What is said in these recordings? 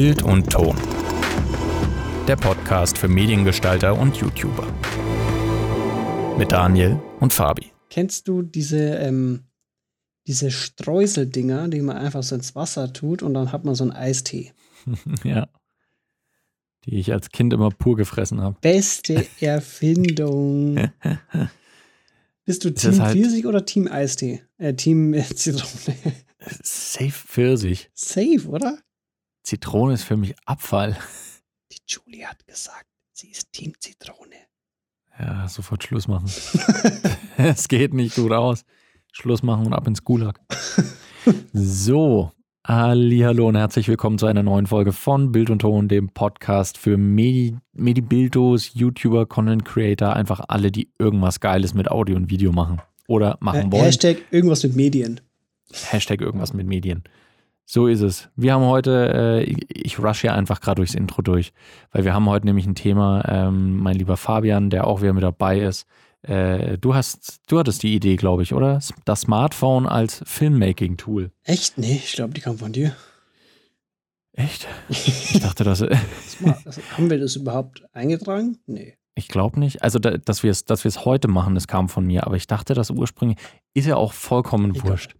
Bild und Ton. Der Podcast für Mediengestalter und YouTuber. Mit Daniel und Fabi. Kennst du diese, ähm, diese Streuseldinger, die man einfach so ins Wasser tut und dann hat man so einen Eistee? ja. Die ich als Kind immer pur gefressen habe. Beste Erfindung. Bist du Team halt Pfirsich oder Team Eistee? Äh, Team Zitrone. Safe Pfirsich. Safe, oder? Zitrone ist für mich Abfall. Die Julie hat gesagt, sie ist Team Zitrone. Ja, sofort Schluss machen. es geht nicht gut aus. Schluss machen und ab ins Gulag. so, Hallo und herzlich willkommen zu einer neuen Folge von Bild und Ton, dem Podcast für Medi Medibildos, YouTuber, Content Creator, einfach alle, die irgendwas Geiles mit Audio und Video machen oder machen äh, wollen. Hashtag irgendwas mit Medien. Hashtag irgendwas mit Medien. So ist es. Wir haben heute, äh, ich rush hier einfach gerade durchs Intro durch, weil wir haben heute nämlich ein Thema, ähm, mein lieber Fabian, der auch wieder mit dabei ist. Äh, du hast, du hattest die Idee, glaube ich, oder? Das Smartphone als Filmmaking-Tool. Echt? Nee, ich glaube, die kam von dir. Echt? Ich dachte, dass. also, haben wir das überhaupt eingetragen? Nee. Ich glaube nicht. Also, da, dass wir es dass heute machen, das kam von mir. Aber ich dachte, das ursprünglich ist ja auch vollkommen Egal. wurscht.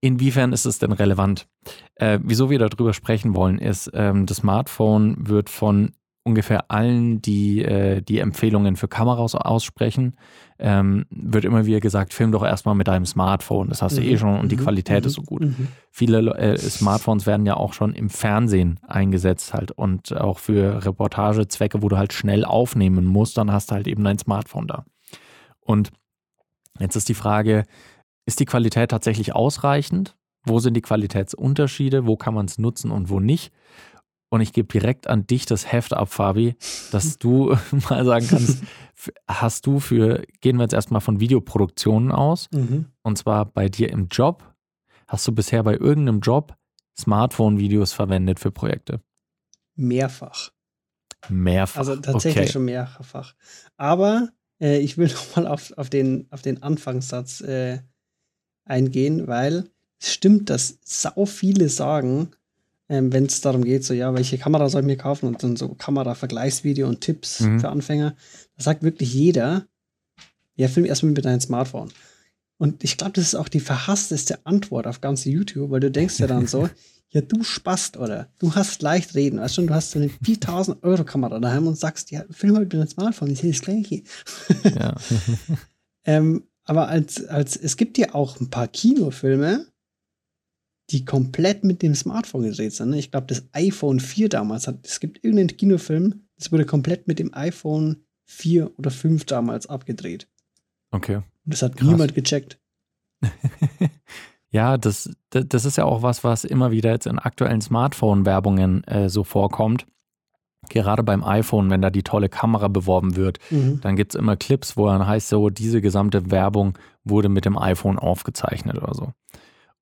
Inwiefern ist es denn relevant? Äh, wieso wir darüber sprechen wollen, ist, ähm, das Smartphone wird von ungefähr allen, die äh, die Empfehlungen für Kameras aussprechen, ähm, wird immer wieder gesagt, film doch erstmal mit deinem Smartphone. Das hast mhm. du eh mhm. schon und die mhm. Qualität mhm. ist so gut. Mhm. Viele äh, Smartphones werden ja auch schon im Fernsehen eingesetzt halt und auch für Reportagezwecke, wo du halt schnell aufnehmen musst, dann hast du halt eben dein Smartphone da. Und jetzt ist die Frage, ist die Qualität tatsächlich ausreichend? Wo sind die Qualitätsunterschiede? Wo kann man es nutzen und wo nicht? Und ich gebe direkt an dich das Heft ab, Fabi, dass du mal sagen kannst, hast du für, gehen wir jetzt erstmal von Videoproduktionen aus, mhm. und zwar bei dir im Job, hast du bisher bei irgendeinem Job Smartphone-Videos verwendet für Projekte? Mehrfach. Mehrfach. Also tatsächlich okay. schon mehrfach. Aber äh, ich will nochmal auf, auf, den, auf den Anfangssatz äh, eingehen, weil es stimmt, dass sau viele sagen, ähm, wenn es darum geht, so ja, welche Kamera soll ich mir kaufen und dann so Kamera-Vergleichsvideo und Tipps mhm. für Anfänger, da sagt wirklich jeder, ja, film erstmal mit deinem Smartphone. Und ich glaube, das ist auch die verhassteste Antwort auf ganze YouTube, weil du denkst ja dann so, ja, du spast oder du hast leicht reden, weißt du, du hast so eine 4000 Euro Kamera daheim und sagst, ja, film mal mit deinem Smartphone, ich sehe das gleiche. Ja. ähm, aber als, als, es gibt ja auch ein paar Kinofilme, die komplett mit dem Smartphone gedreht sind. Ne? Ich glaube, das iPhone 4 damals hat, es gibt irgendeinen Kinofilm, das wurde komplett mit dem iPhone 4 oder 5 damals abgedreht. Okay. Und das hat Krass. niemand gecheckt. ja, das, das ist ja auch was, was immer wieder jetzt in aktuellen Smartphone-Werbungen äh, so vorkommt gerade beim iPhone, wenn da die tolle Kamera beworben wird, mhm. dann gibt es immer Clips, wo dann heißt so, diese gesamte Werbung wurde mit dem iPhone aufgezeichnet oder so.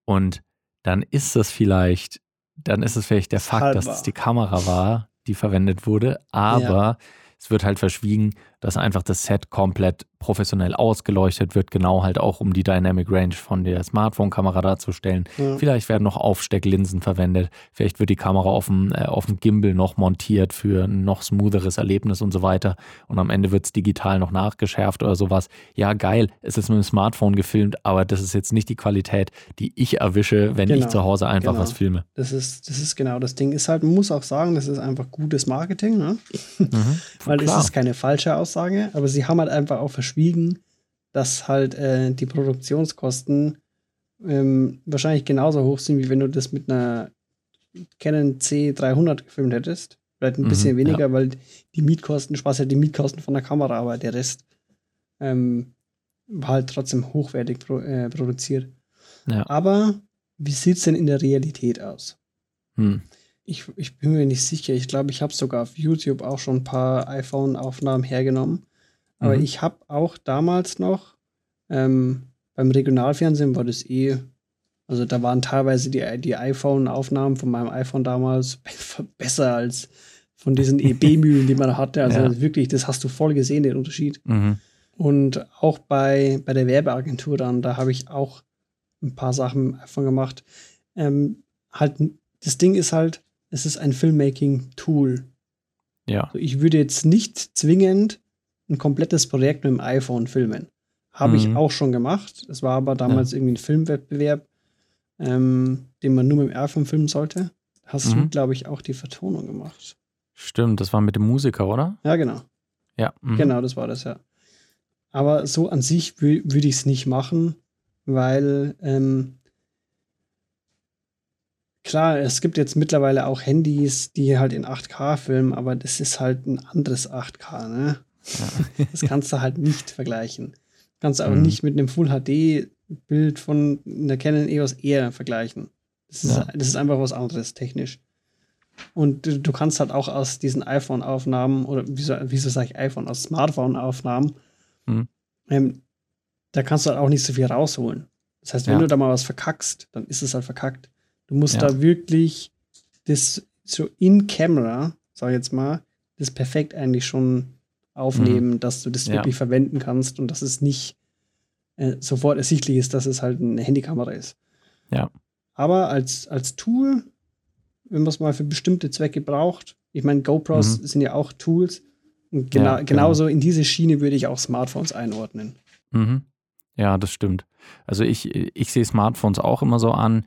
Und dann ist das vielleicht, dann ist es vielleicht der Fakt, Halber. dass es die Kamera war, die verwendet wurde, aber ja. es wird halt verschwiegen, dass einfach das Set komplett professionell ausgeleuchtet wird, genau halt auch um die Dynamic Range von der Smartphone-Kamera darzustellen. Ja. Vielleicht werden noch Aufstecklinsen verwendet, vielleicht wird die Kamera auf dem, äh, auf dem Gimbal noch montiert für ein noch smootheres Erlebnis und so weiter. Und am Ende wird es digital noch nachgeschärft oder sowas. Ja, geil, es ist mit dem Smartphone gefilmt, aber das ist jetzt nicht die Qualität, die ich erwische, wenn genau. ich zu Hause einfach genau. was filme. Das ist, das ist genau das Ding. Ist halt, man muss auch sagen, das ist einfach gutes Marketing, ne? Mhm, Weil es ist keine falsche Aussage Aussage, aber sie haben halt einfach auch verschwiegen, dass halt äh, die Produktionskosten ähm, wahrscheinlich genauso hoch sind, wie wenn du das mit einer Canon C300 gefilmt hättest. Vielleicht ein mhm, bisschen weniger, ja. weil die Mietkosten, Spaß ja die Mietkosten von der Kamera, aber der Rest ähm, war halt trotzdem hochwertig pro, äh, produziert. Ja. Aber wie sieht es denn in der Realität aus? Hm. Ich, ich bin mir nicht sicher. Ich glaube, ich habe sogar auf YouTube auch schon ein paar iPhone-Aufnahmen hergenommen. Aber mhm. ich habe auch damals noch ähm, beim Regionalfernsehen war das eh, also da waren teilweise die, die iPhone-Aufnahmen von meinem iPhone damals besser als von diesen EB-Mühlen, die man hatte. Also ja. wirklich, das hast du voll gesehen, den Unterschied. Mhm. Und auch bei, bei der Werbeagentur dann, da habe ich auch ein paar Sachen davon gemacht. Ähm, halt, das Ding ist halt, es ist ein Filmmaking-Tool. Ja. Also ich würde jetzt nicht zwingend ein komplettes Projekt mit dem iPhone filmen. Habe mhm. ich auch schon gemacht. Es war aber damals ja. irgendwie ein Filmwettbewerb, ähm, den man nur mit dem iPhone filmen sollte. Hast mhm. du, glaube ich, auch die Vertonung gemacht. Stimmt, das war mit dem Musiker, oder? Ja, genau. Ja. Mhm. Genau, das war das, ja. Aber so an sich würde ich es nicht machen, weil ähm, klar, es gibt jetzt mittlerweile auch Handys, die halt in 8K filmen, aber das ist halt ein anderes 8K, ne? Ja. Das kannst du halt nicht vergleichen. Kannst du auch mhm. nicht mit einem Full HD Bild von einer Canon EOS R vergleichen. Das ist, ja. das ist einfach was anderes technisch. Und du, du kannst halt auch aus diesen iPhone-Aufnahmen oder wieso, wieso sage ich iPhone, aus Smartphone-Aufnahmen, mhm. ähm, da kannst du halt auch nicht so viel rausholen. Das heißt, wenn ja. du da mal was verkackst, dann ist es halt verkackt. Du musst ja. da wirklich das so in Camera, sag ich jetzt mal, das perfekt eigentlich schon aufnehmen, mhm. dass du das ja. wirklich verwenden kannst und dass es nicht äh, sofort ersichtlich ist, dass es halt eine Handykamera ist. Ja. Aber als, als Tool, wenn man es mal für bestimmte Zwecke braucht, ich meine, GoPros mhm. sind ja auch Tools. Und gena ja, genau. genauso in diese Schiene würde ich auch Smartphones einordnen. Mhm. Ja, das stimmt. Also ich, ich sehe Smartphones auch immer so an,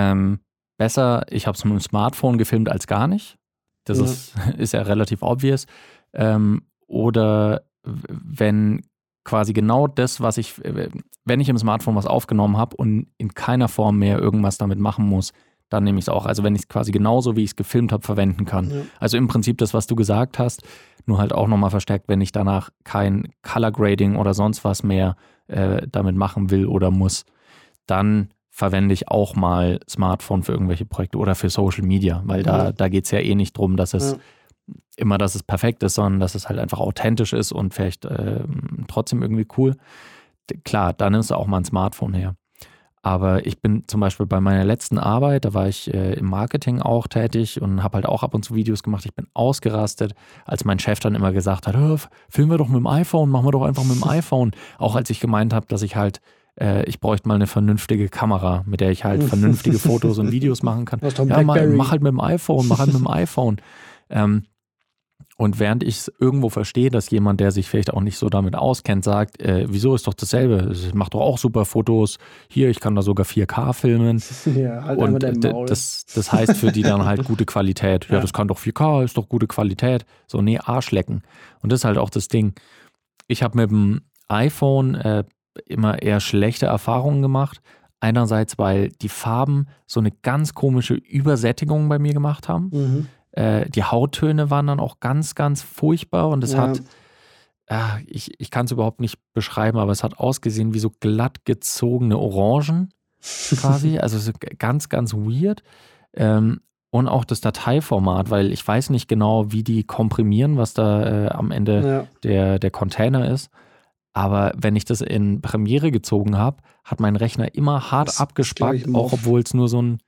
ähm, besser, ich habe es mit dem Smartphone gefilmt als gar nicht. Das ja. Ist, ist ja relativ obvious. Ähm, oder wenn quasi genau das, was ich, wenn ich im Smartphone was aufgenommen habe und in keiner Form mehr irgendwas damit machen muss, dann nehme ich es auch. Also wenn ich es quasi genauso, wie ich es gefilmt habe, verwenden kann. Ja. Also im Prinzip das, was du gesagt hast, nur halt auch nochmal verstärkt, wenn ich danach kein Color Grading oder sonst was mehr äh, damit machen will oder muss, dann verwende ich auch mal Smartphone für irgendwelche Projekte oder für Social Media, weil da, ja. da geht es ja eh nicht drum, dass es ja. immer, dass es perfekt ist, sondern dass es halt einfach authentisch ist und vielleicht äh, trotzdem irgendwie cool. Klar, da nimmst du auch mal ein Smartphone her. Aber ich bin zum Beispiel bei meiner letzten Arbeit, da war ich äh, im Marketing auch tätig und habe halt auch ab und zu Videos gemacht. Ich bin ausgerastet, als mein Chef dann immer gesagt hat, filmen wir doch mit dem iPhone, machen wir doch einfach mit dem iPhone. Auch als ich gemeint habe, dass ich halt, äh, ich bräuchte mal eine vernünftige Kamera, mit der ich halt vernünftige Fotos und Videos machen kann. Ja, mal, mach halt mit dem iPhone, mach halt mit dem iPhone. Ähm, und während ich es irgendwo verstehe, dass jemand, der sich vielleicht auch nicht so damit auskennt, sagt, äh, wieso ist doch dasselbe? Ich mache doch auch super Fotos. Hier, ich kann da sogar 4K filmen. Ja, halt und das, das heißt für die dann halt gute Qualität. Ja, ja, das kann doch 4K, ist doch gute Qualität. So, nee, Arschlecken. Und das ist halt auch das Ding. Ich habe mit dem iPhone äh, immer eher schlechte Erfahrungen gemacht. Einerseits, weil die Farben so eine ganz komische Übersättigung bei mir gemacht haben. Mhm. Äh, die Hauttöne waren dann auch ganz, ganz furchtbar und es ja. hat, äh, ich, ich kann es überhaupt nicht beschreiben, aber es hat ausgesehen wie so glatt gezogene Orangen quasi. also so ganz, ganz weird. Ähm, und auch das Dateiformat, weil ich weiß nicht genau, wie die komprimieren, was da äh, am Ende ja. der, der Container ist. Aber wenn ich das in Premiere gezogen habe, hat mein Rechner immer hart das abgespackt, auch obwohl es nur so ein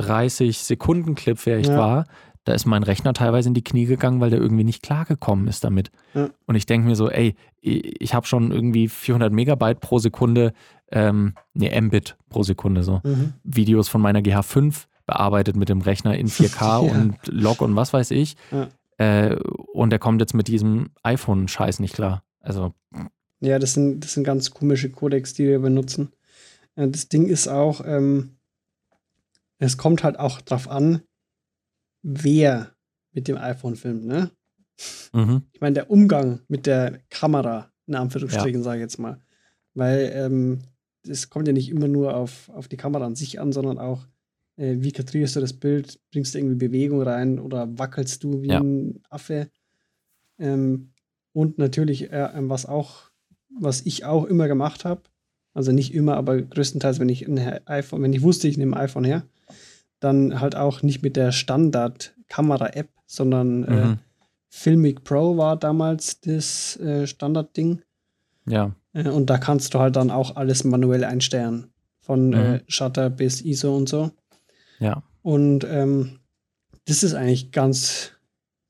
30-Sekunden-Clip vielleicht ja. war da ist mein Rechner teilweise in die Knie gegangen, weil der irgendwie nicht klargekommen ist damit. Ja. Und ich denke mir so, ey, ich habe schon irgendwie 400 Megabyte pro Sekunde, ähm, nee, Mbit pro Sekunde so, mhm. Videos von meiner GH5 bearbeitet mit dem Rechner in 4K ja. und Log und was weiß ich. Äh, und der kommt jetzt mit diesem iPhone-Scheiß nicht klar. Also. Ja, das sind, das sind ganz komische Codecs, die wir benutzen. Das Ding ist auch, ähm, es kommt halt auch drauf an, wer mit dem iPhone filmt, ne? Mhm. Ich meine, der Umgang mit der Kamera, in Anführungsstrichen, ja. sage ich jetzt mal. Weil ähm, es kommt ja nicht immer nur auf, auf die Kamera an sich an, sondern auch, äh, wie kadrierst du das Bild? Bringst du irgendwie Bewegung rein oder wackelst du wie ja. ein Affe? Ähm, und natürlich, äh, was auch, was ich auch immer gemacht habe, also nicht immer, aber größtenteils, wenn ich ein iPhone, wenn ich wusste, ich nehme ein iPhone her, dann halt auch nicht mit der Standard-Kamera-App, sondern äh, mhm. äh, Filmic Pro war damals das äh, Standardding. Ja. Äh, und da kannst du halt dann auch alles manuell einstellen. Von äh, mhm. Shutter bis ISO und so. Ja. Und ähm, das ist eigentlich ganz,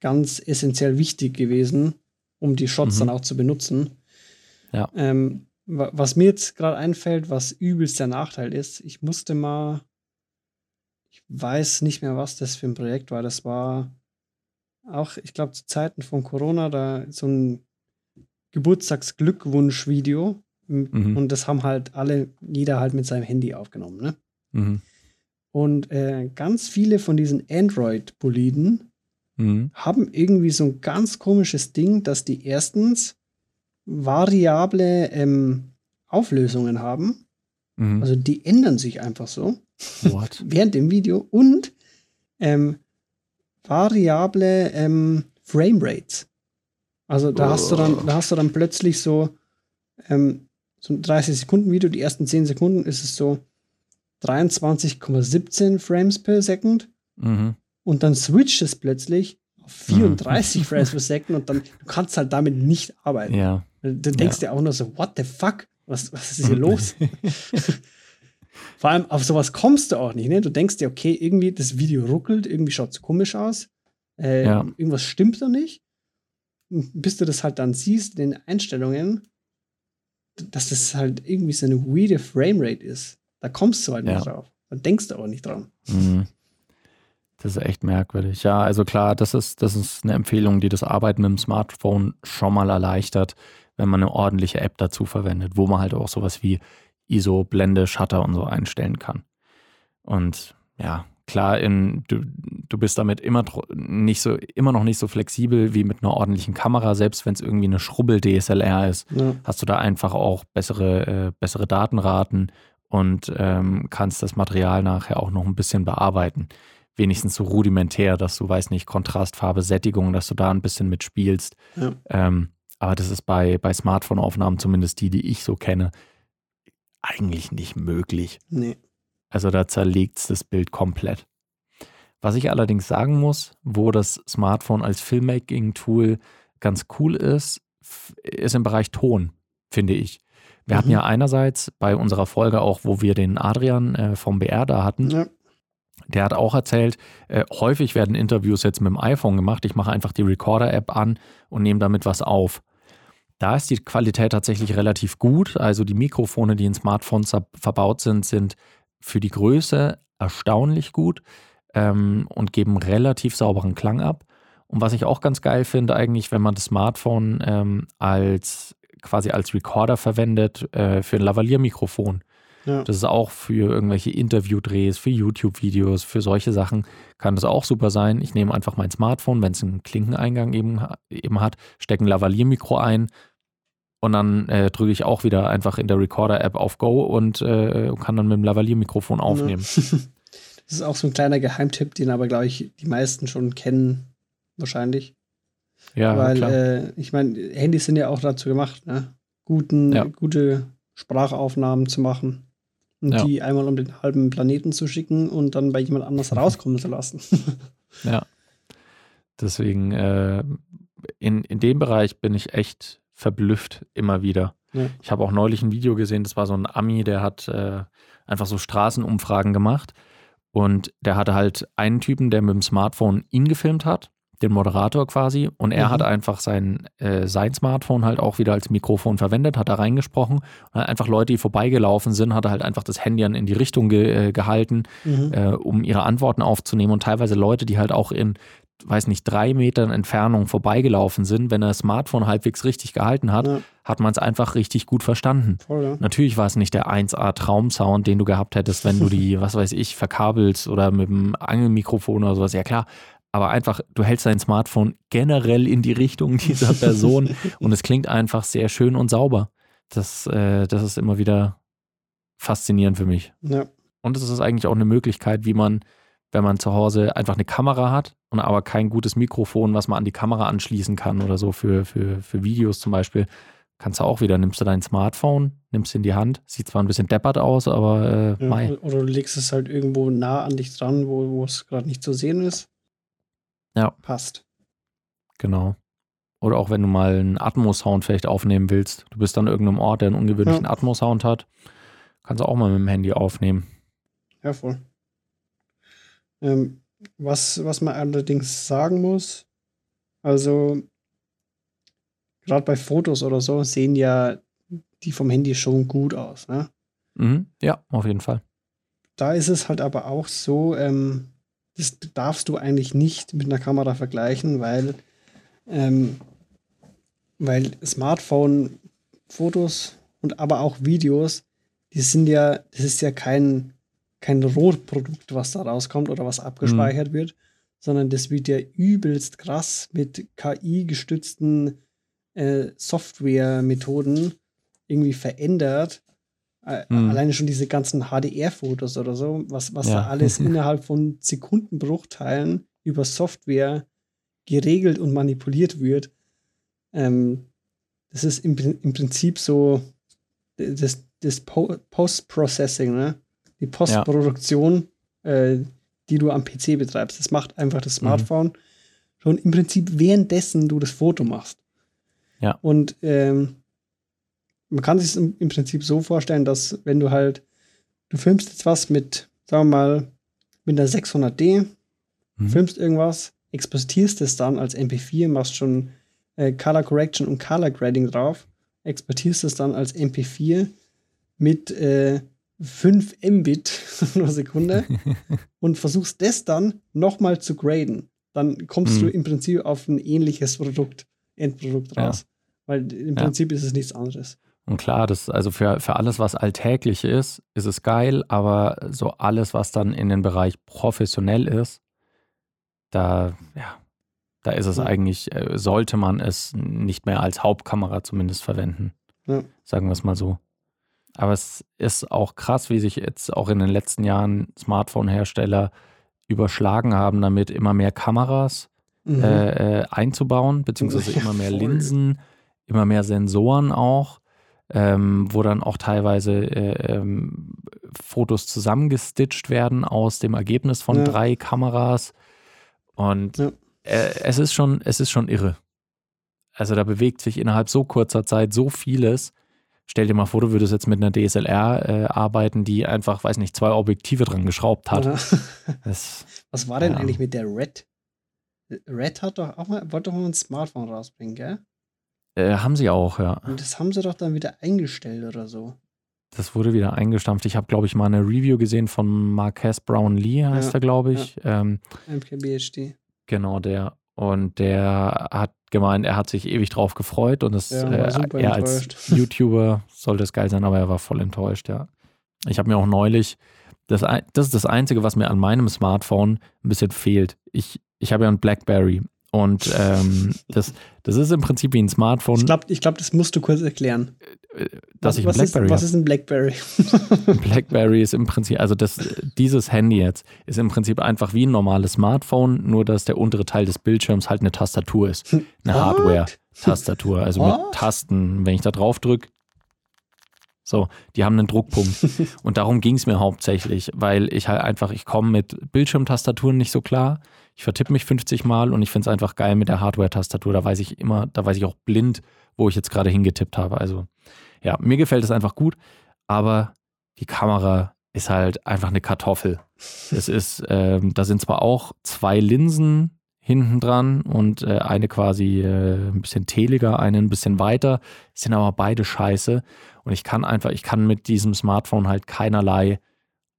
ganz essentiell wichtig gewesen, um die Shots mhm. dann auch zu benutzen. Ja. Ähm, was mir jetzt gerade einfällt, was übelst der Nachteil ist, ich musste mal ich weiß nicht mehr, was das für ein Projekt war. Das war auch, ich glaube, zu Zeiten von Corona, da so ein Geburtstagsglückwunsch-Video. Mhm. Und das haben halt alle, jeder halt mit seinem Handy aufgenommen, ne? Mhm. Und äh, ganz viele von diesen Android-Boliden mhm. haben irgendwie so ein ganz komisches Ding, dass die erstens variable ähm, Auflösungen haben. Mhm. Also die ändern sich einfach so. What? während dem Video und ähm, variable ähm, Framerates. Also da oh. hast du dann, da hast du dann plötzlich so, ähm, so ein 30 Sekunden Video, die ersten 10 Sekunden ist es so 23,17 Frames per Second. Mhm. Und dann switcht es plötzlich auf 34 mhm. Frames per Second und dann du kannst halt damit nicht arbeiten. Ja. Du denkst ja. dir auch nur so, what the fuck? Was, was ist hier los? Vor allem auf sowas kommst du auch nicht. Ne? Du denkst dir, okay, irgendwie das Video ruckelt, irgendwie schaut es komisch aus. Äh, ja. Irgendwas stimmt da nicht. Bis du das halt dann siehst in den Einstellungen, dass das halt irgendwie so eine weirde Framerate ist. Da kommst du halt ja. nicht drauf. Da denkst du auch nicht dran. Mhm. Das ist echt merkwürdig. Ja, also klar, das ist, das ist eine Empfehlung, die das Arbeiten mit dem Smartphone schon mal erleichtert, wenn man eine ordentliche App dazu verwendet, wo man halt auch sowas wie ISO, Blende, Shutter und so einstellen kann. Und ja, klar, in, du, du bist damit immer nicht so, immer noch nicht so flexibel wie mit einer ordentlichen Kamera, selbst wenn es irgendwie eine Schrubbel-DSLR ist, ja. hast du da einfach auch bessere, äh, bessere Datenraten und ähm, kannst das Material nachher auch noch ein bisschen bearbeiten. Wenigstens so rudimentär, dass du, weiß nicht, Kontrast, Farbe, Sättigung, dass du da ein bisschen mitspielst. Ja. Ähm, aber das ist bei, bei Smartphone-Aufnahmen, zumindest die, die ich so kenne, eigentlich nicht möglich. Nee. Also da zerlegt es das Bild komplett. Was ich allerdings sagen muss, wo das Smartphone als Filmmaking-Tool ganz cool ist, ist im Bereich Ton, finde ich. Wir mhm. hatten ja einerseits bei unserer Folge auch, wo wir den Adrian äh, vom BR da hatten, ja. der hat auch erzählt, äh, häufig werden Interviews jetzt mit dem iPhone gemacht. Ich mache einfach die Recorder-App an und nehme damit was auf. Da ist die Qualität tatsächlich relativ gut. Also die Mikrofone, die in Smartphones verbaut sind, sind für die Größe erstaunlich gut ähm, und geben relativ sauberen Klang ab. Und was ich auch ganz geil finde, eigentlich, wenn man das Smartphone ähm, als quasi als Recorder verwendet äh, für ein Lavalier-Mikrofon. Ja. Das ist auch für irgendwelche Interviewdrehs, für YouTube-Videos, für solche Sachen kann das auch super sein. Ich nehme einfach mein Smartphone, wenn es einen Klinkeneingang eben, eben hat, stecke ein Lavalier-Mikro ein und dann äh, drücke ich auch wieder einfach in der Recorder-App auf Go und äh, kann dann mit dem Lavalier-Mikrofon aufnehmen. Ja. Das ist auch so ein kleiner Geheimtipp, den aber, glaube ich, die meisten schon kennen, wahrscheinlich. Ja, Weil, äh, ich meine, Handys sind ja auch dazu gemacht, ne? Guten, ja. gute Sprachaufnahmen zu machen ja. die einmal um den halben Planeten zu schicken und dann bei jemand anders rauskommen zu lassen. ja. Deswegen, äh, in, in dem Bereich bin ich echt verblüfft immer wieder. Ja. Ich habe auch neulich ein Video gesehen, das war so ein Ami, der hat äh, einfach so Straßenumfragen gemacht und der hatte halt einen Typen, der mit dem Smartphone ihn gefilmt hat den Moderator quasi. Und er mhm. hat einfach sein, äh, sein Smartphone halt auch wieder als Mikrofon verwendet, hat da reingesprochen. Und einfach Leute, die vorbeigelaufen sind, hat er halt einfach das Handy in die Richtung ge äh, gehalten, mhm. äh, um ihre Antworten aufzunehmen. Und teilweise Leute, die halt auch in, weiß nicht, drei Metern Entfernung vorbeigelaufen sind, wenn er das Smartphone halbwegs richtig gehalten hat, ja. hat man es einfach richtig gut verstanden. Voll, ja. Natürlich war es nicht der 1A-Traumsound, den du gehabt hättest, wenn du die, was weiß ich, verkabelst oder mit dem Angelmikrofon oder sowas. Ja klar, aber einfach, du hältst dein Smartphone generell in die Richtung dieser Person und es klingt einfach sehr schön und sauber. Das, äh, das ist immer wieder faszinierend für mich. Ja. Und es ist eigentlich auch eine Möglichkeit, wie man, wenn man zu Hause einfach eine Kamera hat und aber kein gutes Mikrofon, was man an die Kamera anschließen kann oder so für, für, für Videos zum Beispiel, kannst du auch wieder, nimmst du dein Smartphone, nimmst es in die Hand, sieht zwar ein bisschen deppert aus, aber äh, ja, Oder du legst es halt irgendwo nah an dich dran, wo, wo es gerade nicht zu sehen ist. Ja. Passt. Genau. Oder auch wenn du mal einen Atmos-Sound vielleicht aufnehmen willst. Du bist an irgendeinem Ort, der einen ungewöhnlichen ja. Atmos-Sound hat. Kannst du auch mal mit dem Handy aufnehmen. Ja, voll. Ähm, was, was man allerdings sagen muss, also gerade bei Fotos oder so sehen ja die vom Handy schon gut aus, ne? Mhm, ja, auf jeden Fall. da ist es halt aber auch so, ähm, das darfst du eigentlich nicht mit einer Kamera vergleichen, weil, ähm, weil Smartphone-Fotos und aber auch Videos, die sind ja, das ist ja kein, kein Rohprodukt, was da rauskommt oder was abgespeichert mhm. wird, sondern das wird ja übelst krass mit KI-gestützten äh, Software-Methoden irgendwie verändert. Mhm. Alleine schon diese ganzen HDR-Fotos oder so, was, was ja. da alles innerhalb von Sekundenbruchteilen über Software geregelt und manipuliert wird. Ähm, das ist im, im Prinzip so das, das Post-Processing, ne? die Postproduktion, ja. äh, die du am PC betreibst. Das macht einfach das mhm. Smartphone mhm. schon im Prinzip währenddessen du das Foto machst. Ja. Und ähm, man kann sich es im, im, Prinzip so vorstellen, dass wenn du halt, du filmst jetzt was mit, sagen wir mal, mit einer 600D, mhm. filmst irgendwas, exportierst es dann als MP4, machst schon äh, Color Correction und Color Grading drauf, exportierst es dann als MP4 mit äh, 5 Mbit pro Sekunde und versuchst das dann nochmal zu graden. Dann kommst mhm. du im Prinzip auf ein ähnliches Produkt, Endprodukt raus. Ja. Weil im Prinzip ja. ist es nichts anderes. Und klar, das, also für, für alles, was alltäglich ist, ist es geil, aber so alles, was dann in den Bereich professionell ist, da, ja, da ist es ja. eigentlich, äh, sollte man es nicht mehr als Hauptkamera zumindest verwenden. Ja. Sagen wir es mal so. Aber es ist auch krass, wie sich jetzt auch in den letzten Jahren Smartphone-Hersteller überschlagen haben, damit immer mehr Kameras mhm. äh, äh, einzubauen, beziehungsweise ja, immer mehr voll. Linsen, immer mehr Sensoren auch, ähm, wo dann auch teilweise äh, ähm, Fotos zusammengestitcht werden aus dem Ergebnis von ja. drei Kameras. Und ja. äh, es ist schon, es ist schon irre. Also da bewegt sich innerhalb so kurzer Zeit so vieles Stell dir mal vor, du würdest jetzt mit einer DSLR äh, arbeiten, die einfach, weiß nicht, zwei Objektive dran geschraubt hat. das, Was war denn ja. eigentlich mit der Red? Red hat doch auch mal, wollte doch mal ein Smartphone rausbringen, gell? Äh, haben sie auch, ja. Und das haben sie doch dann wieder eingestellt oder so. Das wurde wieder eingestampft. Ich habe, glaube ich, mal eine Review gesehen von Marquez Brown Lee, heißt ja, er, glaube ich. Ja. Ähm, MKBHD. Genau, der. Und der hat gemeint, er hat sich ewig drauf gefreut und das, ja, äh, er als YouTuber sollte es geil sein, aber er war voll enttäuscht, ja. Ich habe mir auch neulich, das, das ist das Einzige, was mir an meinem Smartphone ein bisschen fehlt. Ich, ich habe ja ein Blackberry und ähm, das, das ist im Prinzip wie ein Smartphone. Ich glaube, ich glaub, das musst du kurz erklären. Äh, dass was, ich ein Blackberry ist, Was ist ein Blackberry? Blackberry ist im Prinzip, also das, dieses Handy jetzt ist im Prinzip einfach wie ein normales Smartphone, nur dass der untere Teil des Bildschirms halt eine Tastatur ist. Eine Hardware-Tastatur, also What? mit Tasten. Wenn ich da drauf drücke, so, die haben einen Druckpunkt. Und darum ging es mir hauptsächlich, weil ich halt einfach, ich komme mit Bildschirmtastaturen nicht so klar. Ich vertippe mich 50 Mal und ich finde es einfach geil mit der Hardware-Tastatur. Da weiß ich immer, da weiß ich auch blind, wo ich jetzt gerade hingetippt habe. Also, ja, mir gefällt es einfach gut, aber die Kamera ist halt einfach eine Kartoffel. Es ist, ähm, da sind zwar auch zwei Linsen hinten dran und äh, eine quasi äh, ein bisschen teliger, eine ein bisschen weiter, sind aber beide scheiße. Und ich kann einfach, ich kann mit diesem Smartphone halt keinerlei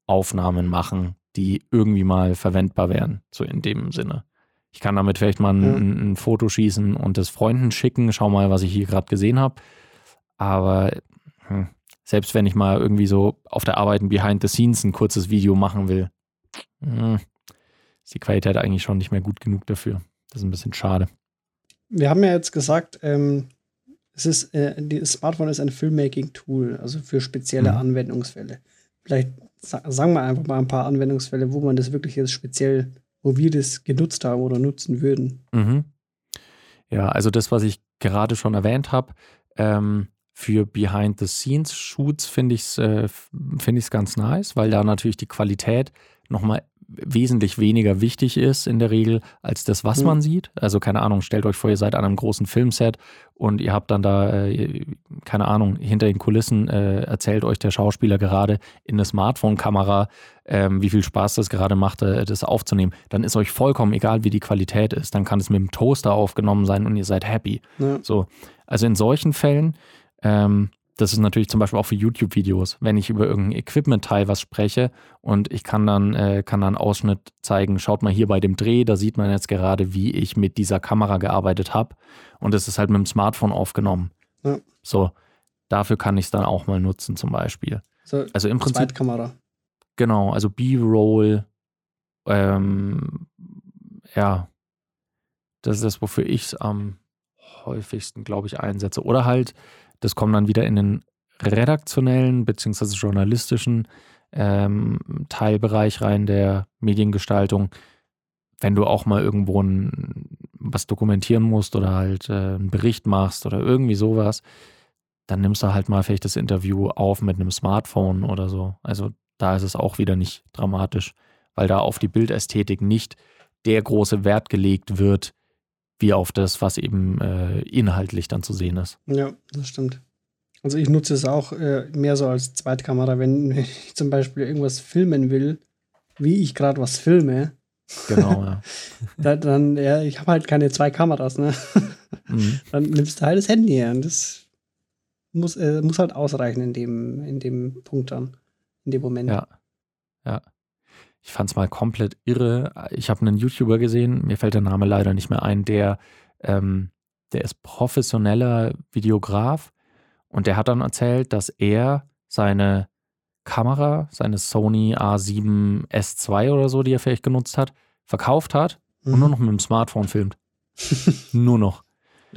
Aufnahmen machen, die irgendwie mal verwendbar wären, so in dem Sinne. Ich kann damit vielleicht mal ein, ein, ein Foto schießen und es Freunden schicken, schau mal, was ich hier gerade gesehen habe. Aber hm, selbst wenn ich mal irgendwie so auf der Arbeit ein Behind the Scenes ein kurzes Video machen will, hm, ist die Qualität eigentlich schon nicht mehr gut genug dafür. Das ist ein bisschen schade. Wir haben ja jetzt gesagt, ähm, es ist, äh, das Smartphone ist ein Filmmaking-Tool, also für spezielle mhm. Anwendungsfälle. Vielleicht sagen wir einfach mal ein paar Anwendungsfälle, wo man das wirklich jetzt speziell, wo wir das genutzt haben oder nutzen würden. Mhm. Ja, also das, was ich gerade schon erwähnt habe, ähm, für Behind-the-Scenes-Shoots finde ich es äh, find ganz nice, weil da natürlich die Qualität nochmal wesentlich weniger wichtig ist in der Regel als das, was mhm. man sieht. Also keine Ahnung, stellt euch vor, ihr seid an einem großen Filmset und ihr habt dann da, äh, keine Ahnung, hinter den Kulissen äh, erzählt euch der Schauspieler gerade in eine Smartphone-Kamera, ähm, wie viel Spaß das gerade macht, äh, das aufzunehmen. Dann ist euch vollkommen egal, wie die Qualität ist. Dann kann es mit dem Toaster aufgenommen sein und ihr seid happy. Ja. So, also in solchen Fällen ähm, das ist natürlich zum Beispiel auch für YouTube-Videos, wenn ich über irgendein Equipment-Teil was spreche und ich kann dann, äh, kann dann Ausschnitt zeigen, schaut mal hier bei dem Dreh, da sieht man jetzt gerade, wie ich mit dieser Kamera gearbeitet habe und es ist halt mit dem Smartphone aufgenommen. Ja. So, dafür kann ich es dann auch mal nutzen zum Beispiel. So, also im Prinzip. Zweitkamera. Genau, also B-Roll, ähm, ja, das ist das, wofür ich es am häufigsten, glaube ich, einsetze. Oder halt das kommt dann wieder in den redaktionellen bzw. journalistischen ähm, Teilbereich rein der Mediengestaltung. Wenn du auch mal irgendwo ein, was dokumentieren musst oder halt äh, einen Bericht machst oder irgendwie sowas, dann nimmst du halt mal vielleicht das Interview auf mit einem Smartphone oder so. Also da ist es auch wieder nicht dramatisch, weil da auf die Bildästhetik nicht der große Wert gelegt wird, wie auf das, was eben äh, inhaltlich dann zu sehen ist. Ja, das stimmt. Also ich nutze es auch äh, mehr so als Zweitkamera, wenn ich zum Beispiel irgendwas filmen will, wie ich gerade was filme. Genau, ja. da, dann, ja, ich habe halt keine zwei Kameras, ne? Mhm. Dann nimmst du halt das Handy her und das muss, äh, muss halt ausreichen in dem, in dem Punkt dann, in dem Moment. Ja. Ja ich fand es mal komplett irre. Ich habe einen YouTuber gesehen, mir fällt der Name leider nicht mehr ein, der, ähm, der ist professioneller Videograf und der hat dann erzählt, dass er seine Kamera, seine Sony A7 S2 oder so, die er vielleicht genutzt hat, verkauft hat mhm. und nur noch mit dem Smartphone filmt. nur noch.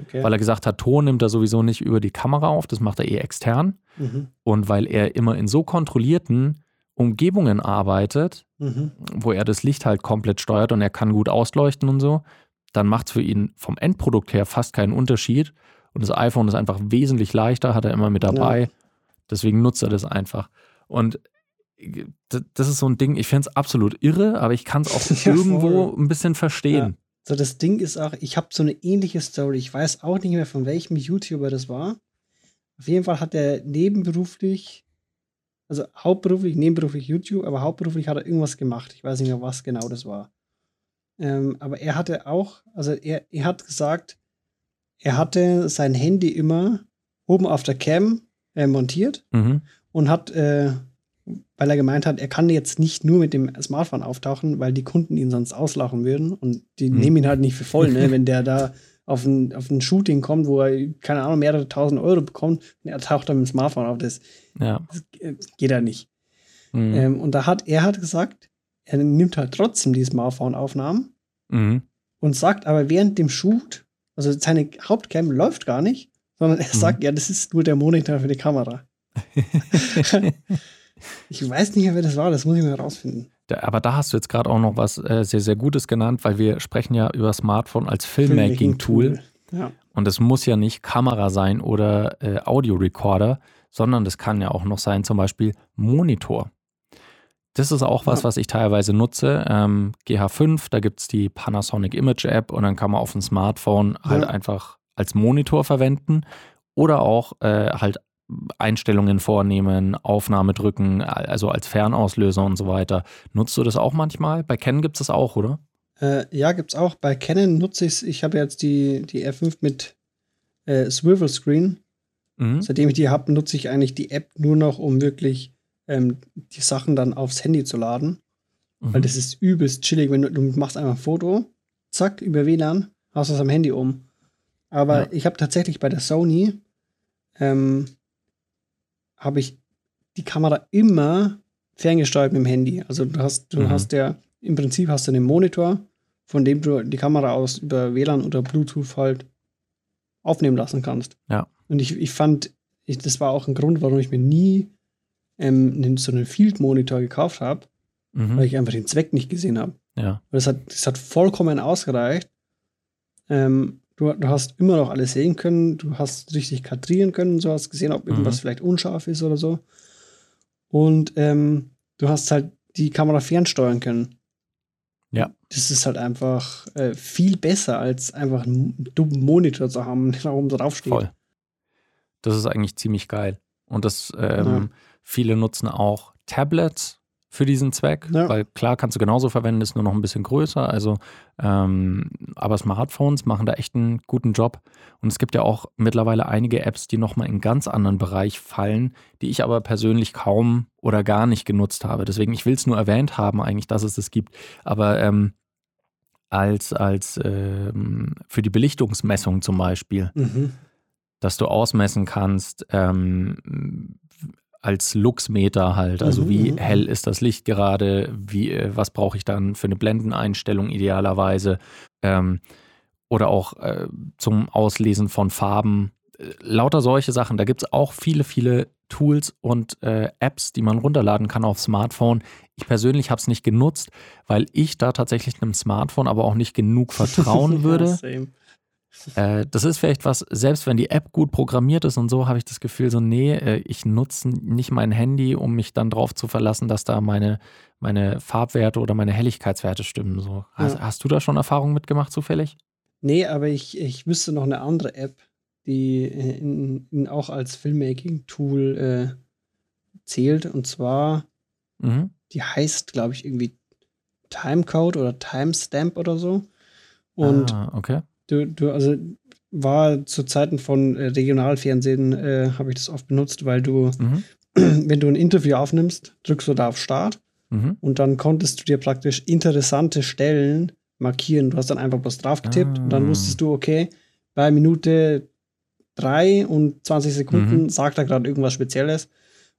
Okay. Weil er gesagt hat, Ton nimmt er sowieso nicht über die Kamera auf, das macht er eh extern. Mhm. Und weil er immer in so kontrollierten Umgebungen arbeitet, mhm. wo er das Licht halt komplett steuert und er kann gut ausleuchten und so, dann macht es für ihn vom Endprodukt her fast keinen Unterschied. Und das iPhone ist einfach wesentlich leichter, hat er immer mit dabei. Ja. Deswegen nutzt er das einfach. Und das ist so ein Ding, ich finde es absolut irre, aber ich kann es auch ja, irgendwo ein bisschen verstehen. Ja. So, das Ding ist auch, ich habe so eine ähnliche Story. Ich weiß auch nicht mehr, von welchem YouTuber das war. Auf jeden Fall hat er nebenberuflich also hauptberuflich, nebenberuflich YouTube, aber hauptberuflich hat er irgendwas gemacht. Ich weiß nicht mehr, was genau das war. Ähm, aber er hatte auch, also er, er hat gesagt, er hatte sein Handy immer oben auf der Cam äh, montiert mhm. und hat, äh, weil er gemeint hat, er kann jetzt nicht nur mit dem Smartphone auftauchen, weil die Kunden ihn sonst auslachen würden und die mhm. nehmen ihn halt nicht für voll, ne, wenn der da auf ein, auf ein Shooting kommt, wo er, keine Ahnung, mehrere tausend Euro bekommt und er taucht dann mit dem Smartphone auf. Das, ja. das geht ja nicht. Mhm. Ähm, und da hat er hat gesagt, er nimmt halt trotzdem die Smartphone-Aufnahmen mhm. und sagt aber während dem Shoot, also seine Hauptcam läuft gar nicht, sondern er mhm. sagt, ja, das ist nur der Monitor für die Kamera. ich weiß nicht mehr, wer das war, das muss ich mal rausfinden. Aber da hast du jetzt gerade auch noch was äh, sehr, sehr Gutes genannt, weil wir sprechen ja über Smartphone als Filmmaking-Tool. Ja. Und es muss ja nicht Kamera sein oder äh, Audio-Recorder, sondern das kann ja auch noch sein, zum Beispiel Monitor. Das ist auch was, ja. was ich teilweise nutze. Ähm, GH5, da gibt es die Panasonic Image App und dann kann man auf dem Smartphone halt einfach als Monitor verwenden oder auch äh, halt Einstellungen vornehmen, Aufnahme drücken, also als Fernauslöser und so weiter. Nutzt du das auch manchmal? Bei Canon gibt es das auch, oder? Äh, ja, gibt es auch. Bei Canon nutze ich es. Ich habe jetzt die, die R5 mit äh, Swivel Screen. Mhm. Seitdem ich die habe, nutze ich eigentlich die App nur noch, um wirklich ähm, die Sachen dann aufs Handy zu laden. Mhm. Weil das ist übelst chillig, wenn du, du machst einfach ein Foto, zack, über WLAN, hast du es am Handy um. Aber ja. ich habe tatsächlich bei der Sony ähm, habe ich die Kamera immer ferngesteuert mit dem Handy. Also du hast, du mhm. hast ja, im Prinzip hast du einen Monitor, von dem du die Kamera aus über WLAN oder Bluetooth halt aufnehmen lassen kannst. Ja. Und ich, ich fand, ich, das war auch ein Grund, warum ich mir nie ähm, so einen Field-Monitor gekauft habe, mhm. weil ich einfach den Zweck nicht gesehen habe. Ja. Das hat, das hat vollkommen ausgereicht. Ähm, Du, du, hast immer noch alles sehen können, du hast richtig kadrieren können so, hast gesehen, ob irgendwas mhm. vielleicht unscharf ist oder so. Und ähm, du hast halt die Kamera fernsteuern können. Ja. Das ist halt einfach äh, viel besser, als einfach einen dummen Monitor zu haben, der da oben draufsteht. Voll. Das ist eigentlich ziemlich geil. Und das ähm, ja. viele nutzen auch Tablets für diesen Zweck, ja. weil klar kannst du genauso verwenden, ist nur noch ein bisschen größer. Also ähm, aber Smartphones machen da echt einen guten Job. Und es gibt ja auch mittlerweile einige Apps, die nochmal in einen ganz anderen Bereich fallen, die ich aber persönlich kaum oder gar nicht genutzt habe. Deswegen, ich will es nur erwähnt haben, eigentlich, dass es das gibt. Aber ähm, als, als ähm, für die Belichtungsmessung zum Beispiel, mhm. dass du ausmessen kannst, ähm, als Luxmeter halt, also mhm, wie mhm. hell ist das Licht gerade, wie, äh, was brauche ich dann für eine Blendeneinstellung idealerweise ähm, oder auch äh, zum Auslesen von Farben, äh, lauter solche Sachen. Da gibt es auch viele, viele Tools und äh, Apps, die man runterladen kann auf Smartphone. Ich persönlich habe es nicht genutzt, weil ich da tatsächlich einem Smartphone aber auch nicht genug vertrauen würde. ja, äh, das ist vielleicht was, selbst wenn die App gut programmiert ist und so, habe ich das Gefühl, so, nee, äh, ich nutze nicht mein Handy, um mich dann darauf zu verlassen, dass da meine, meine Farbwerte oder meine Helligkeitswerte stimmen. So. Hast, ja. hast du da schon Erfahrungen mitgemacht, zufällig? Nee, aber ich, ich wüsste noch eine andere App, die in, in auch als Filmmaking-Tool äh, zählt. Und zwar, mhm. die heißt, glaube ich, irgendwie Timecode oder Timestamp oder so. Und ah, okay. Du, du, also war zu Zeiten von äh, Regionalfernsehen, äh, habe ich das oft benutzt, weil du, mhm. wenn du ein Interview aufnimmst, drückst du da auf Start mhm. und dann konntest du dir praktisch interessante Stellen markieren. Du hast dann einfach was drauf getippt ah. und dann ah. wusstest du, okay, bei Minute 3 und 20 Sekunden mhm. sagt er gerade irgendwas Spezielles.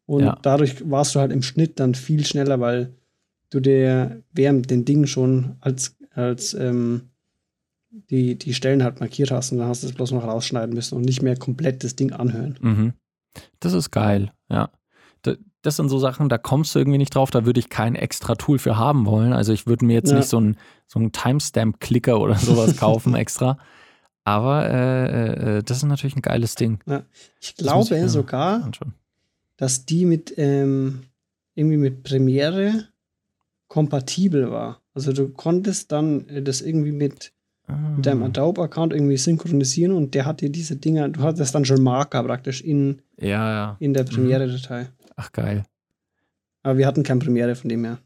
Und ja. dadurch warst du halt im Schnitt dann viel schneller, weil du dir während den Dingen schon als, als ähm, die, die Stellen halt markiert hast und dann hast du es bloß noch rausschneiden müssen und nicht mehr komplett das Ding anhören. Mhm. Das ist geil, ja. Das sind so Sachen, da kommst du irgendwie nicht drauf, da würde ich kein extra Tool für haben wollen. Also ich würde mir jetzt ja. nicht so einen so Timestamp-Clicker oder sowas kaufen extra. Aber äh, äh, äh, das ist natürlich ein geiles Ding. Ja. Ich das glaube ich sogar, anschauen. dass die mit ähm, irgendwie mit Premiere kompatibel war. Also du konntest dann äh, das irgendwie mit mit deinem ah. Adobe-Account irgendwie synchronisieren und der hat dir diese Dinger, du hattest dann schon Marker praktisch in, ja, ja. in der mhm. Premiere-Datei. Ach, geil. Aber wir hatten keine Premiere von dem her.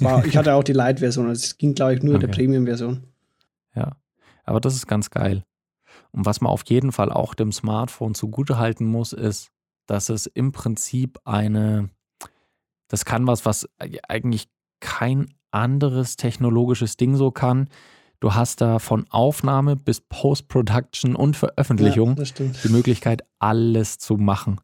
War, ich hatte auch die Light-Version, also es ging, glaube ich, nur okay. der Premium-Version. Ja, aber das ist ganz geil. Und was man auf jeden Fall auch dem Smartphone zugutehalten muss, ist, dass es im Prinzip eine, das kann was, was eigentlich kein anderes technologisches Ding so kann. Du hast da von Aufnahme bis Post-Production und Veröffentlichung ja, die Möglichkeit, alles zu machen.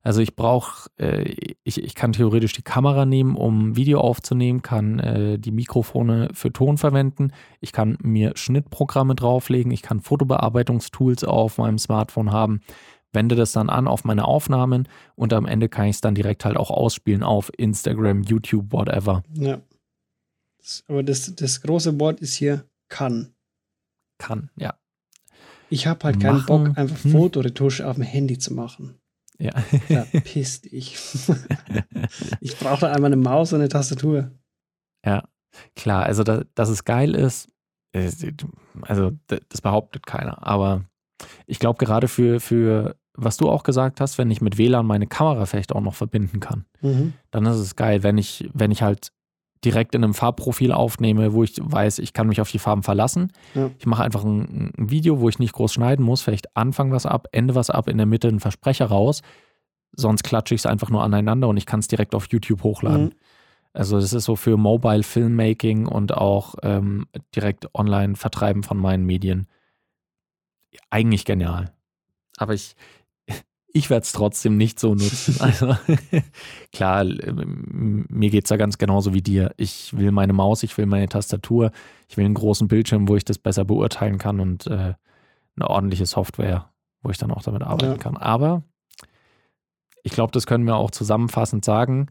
Also ich brauche, äh, ich, ich kann theoretisch die Kamera nehmen, um Video aufzunehmen, kann äh, die Mikrofone für Ton verwenden, ich kann mir Schnittprogramme drauflegen, ich kann Fotobearbeitungstools auf meinem Smartphone haben, wende das dann an auf meine Aufnahmen und am Ende kann ich es dann direkt halt auch ausspielen auf Instagram, YouTube, whatever. Ja. Aber das, das große Wort ist hier kann. Kann, ja. Ich habe halt keinen Bock, einfach hm. Fotoretusche auf dem Handy zu machen. Ja. Da pisst ich. ich brauche da einmal eine Maus und eine Tastatur. Ja, klar. Also, da, dass es geil ist, äh, also das behauptet keiner. Aber ich glaube, gerade für, für, was du auch gesagt hast, wenn ich mit WLAN meine Kamera vielleicht auch noch verbinden kann, mhm. dann ist es geil. Wenn ich, wenn ich halt direkt in einem Farbprofil aufnehme, wo ich weiß, ich kann mich auf die Farben verlassen. Ja. Ich mache einfach ein, ein, Video, wo ich nicht groß schneiden muss, vielleicht Anfang was ab, Ende was ab, in der Mitte einen Versprecher raus. Sonst klatsche ich es einfach nur aneinander und ich kann es direkt auf YouTube hochladen. Mhm. Also das ist so für Mobile Filmmaking und auch ähm, direkt online Vertreiben von meinen Medien. Eigentlich genial. Aber ich, ich werde es trotzdem nicht so nutzen. Also klar, mir geht es da ganz genauso wie dir. Ich will meine Maus, ich will meine Tastatur, ich will einen großen Bildschirm, wo ich das besser beurteilen kann und äh, eine ordentliche Software, wo ich dann auch damit arbeiten ja. kann. Aber ich glaube, das können wir auch zusammenfassend sagen.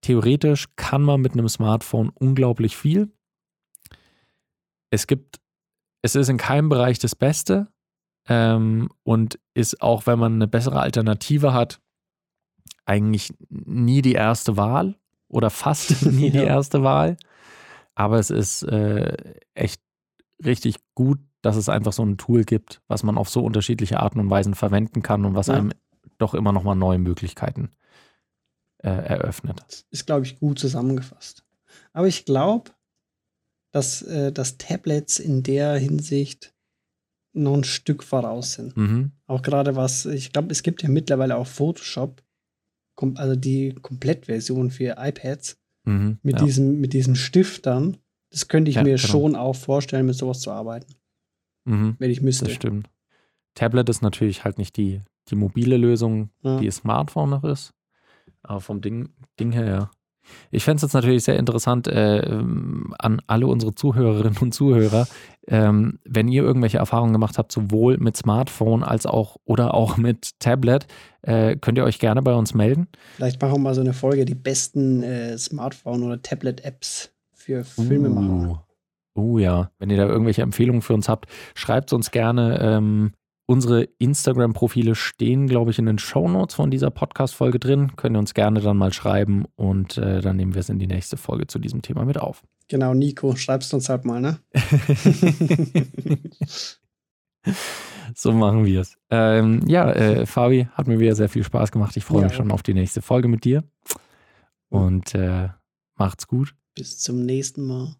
Theoretisch kann man mit einem Smartphone unglaublich viel. Es gibt, es ist in keinem Bereich das Beste, ähm, und ist auch, wenn man eine bessere Alternative hat, eigentlich nie die erste Wahl oder fast nie die erste Wahl. Aber es ist äh, echt richtig gut, dass es einfach so ein Tool gibt, was man auf so unterschiedliche Arten und Weisen verwenden kann und was ja. einem doch immer noch mal neue Möglichkeiten äh, eröffnet. Das ist, glaube ich, gut zusammengefasst. Aber ich glaube, dass, äh, dass Tablets in der Hinsicht noch ein Stück voraus sind. Mhm. Auch gerade was, ich glaube, es gibt ja mittlerweile auch Photoshop, also die Komplettversion für iPads mhm, mit, ja. diesem, mit diesem Stift dann. Das könnte ich ja, mir genau. schon auch vorstellen, mit sowas zu arbeiten. Mhm, wenn ich müsste. Das stimmt. Tablet ist natürlich halt nicht die, die mobile Lösung, ja. die Smartphone noch ist. Aber vom Ding, Ding her, ja. Ich fände es jetzt natürlich sehr interessant äh, an alle unsere Zuhörerinnen und Zuhörer, ähm, wenn ihr irgendwelche Erfahrungen gemacht habt, sowohl mit Smartphone als auch oder auch mit Tablet, äh, könnt ihr euch gerne bei uns melden. Vielleicht machen wir mal so eine Folge, die besten äh, Smartphone- oder Tablet-Apps für Filmemacher. Uh, uh, ja, wenn ihr da irgendwelche Empfehlungen für uns habt, schreibt uns gerne. Ähm, Unsere Instagram-Profile stehen, glaube ich, in den Show Notes von dieser Podcast-Folge drin. Könnt ihr uns gerne dann mal schreiben und äh, dann nehmen wir es in die nächste Folge zu diesem Thema mit auf. Genau, Nico, schreibst uns halt mal, ne? so machen wir es. Ähm, ja, äh, Fabi, hat mir wieder sehr viel Spaß gemacht. Ich freue ja, mich schon auf die nächste Folge mit dir. Und äh, macht's gut. Bis zum nächsten Mal.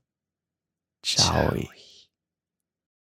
Ciao. Ciao.